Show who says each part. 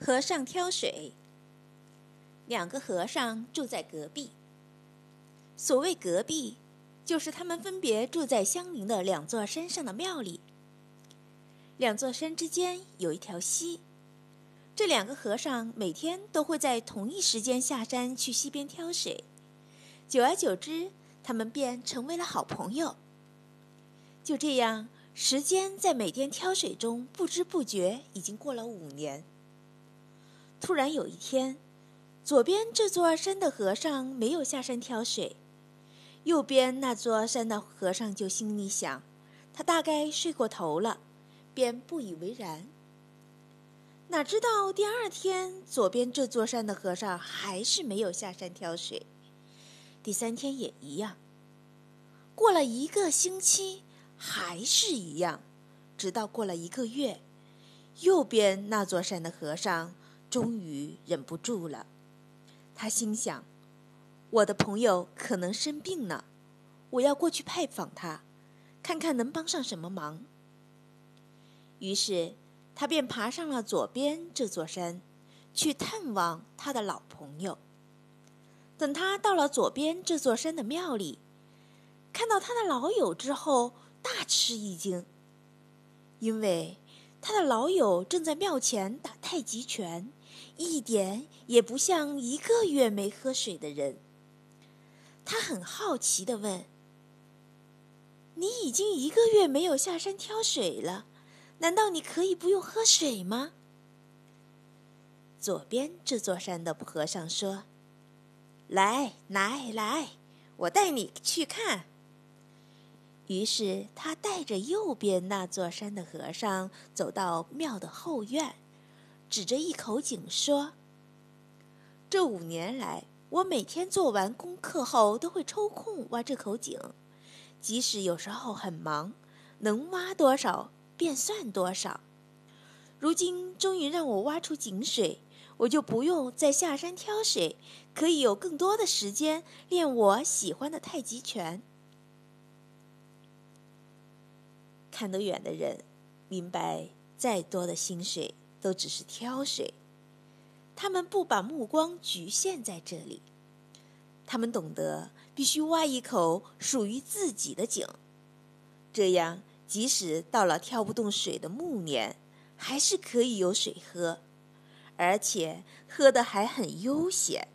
Speaker 1: 和尚挑水。两个和尚住在隔壁。所谓隔壁，就是他们分别住在相邻的两座山上的庙里。两座山之间有一条溪，这两个和尚每天都会在同一时间下山去溪边挑水。久而久之，他们便成为了好朋友。就这样，时间在每天挑水中不知不觉已经过了五年。突然有一天，左边这座山的和尚没有下山挑水，右边那座山的和尚就心里想：他大概睡过头了，便不以为然。哪知道第二天，左边这座山的和尚还是没有下山挑水，第三天也一样。过了一个星期，还是一样，直到过了一个月，右边那座山的和尚。终于忍不住了，他心想：“我的朋友可能生病了，我要过去拜访他，看看能帮上什么忙。”于是，他便爬上了左边这座山，去探望他的老朋友。等他到了左边这座山的庙里，看到他的老友之后，大吃一惊，因为他的老友正在庙前打太极拳。一点也不像一个月没喝水的人。他很好奇的问：“你已经一个月没有下山挑水了，难道你可以不用喝水吗？”左边这座山的和尚说：“来来来，我带你去看。”于是他带着右边那座山的和尚走到庙的后院。指着一口井说：“这五年来，我每天做完功课后都会抽空挖这口井，即使有时候很忙，能挖多少便算多少。如今终于让我挖出井水，我就不用再下山挑水，可以有更多的时间练我喜欢的太极拳。”看得远的人明白，再多的薪水。都只是挑水，他们不把目光局限在这里，他们懂得必须挖一口属于自己的井，这样即使到了挑不动水的暮年，还是可以有水喝，而且喝的还很悠闲。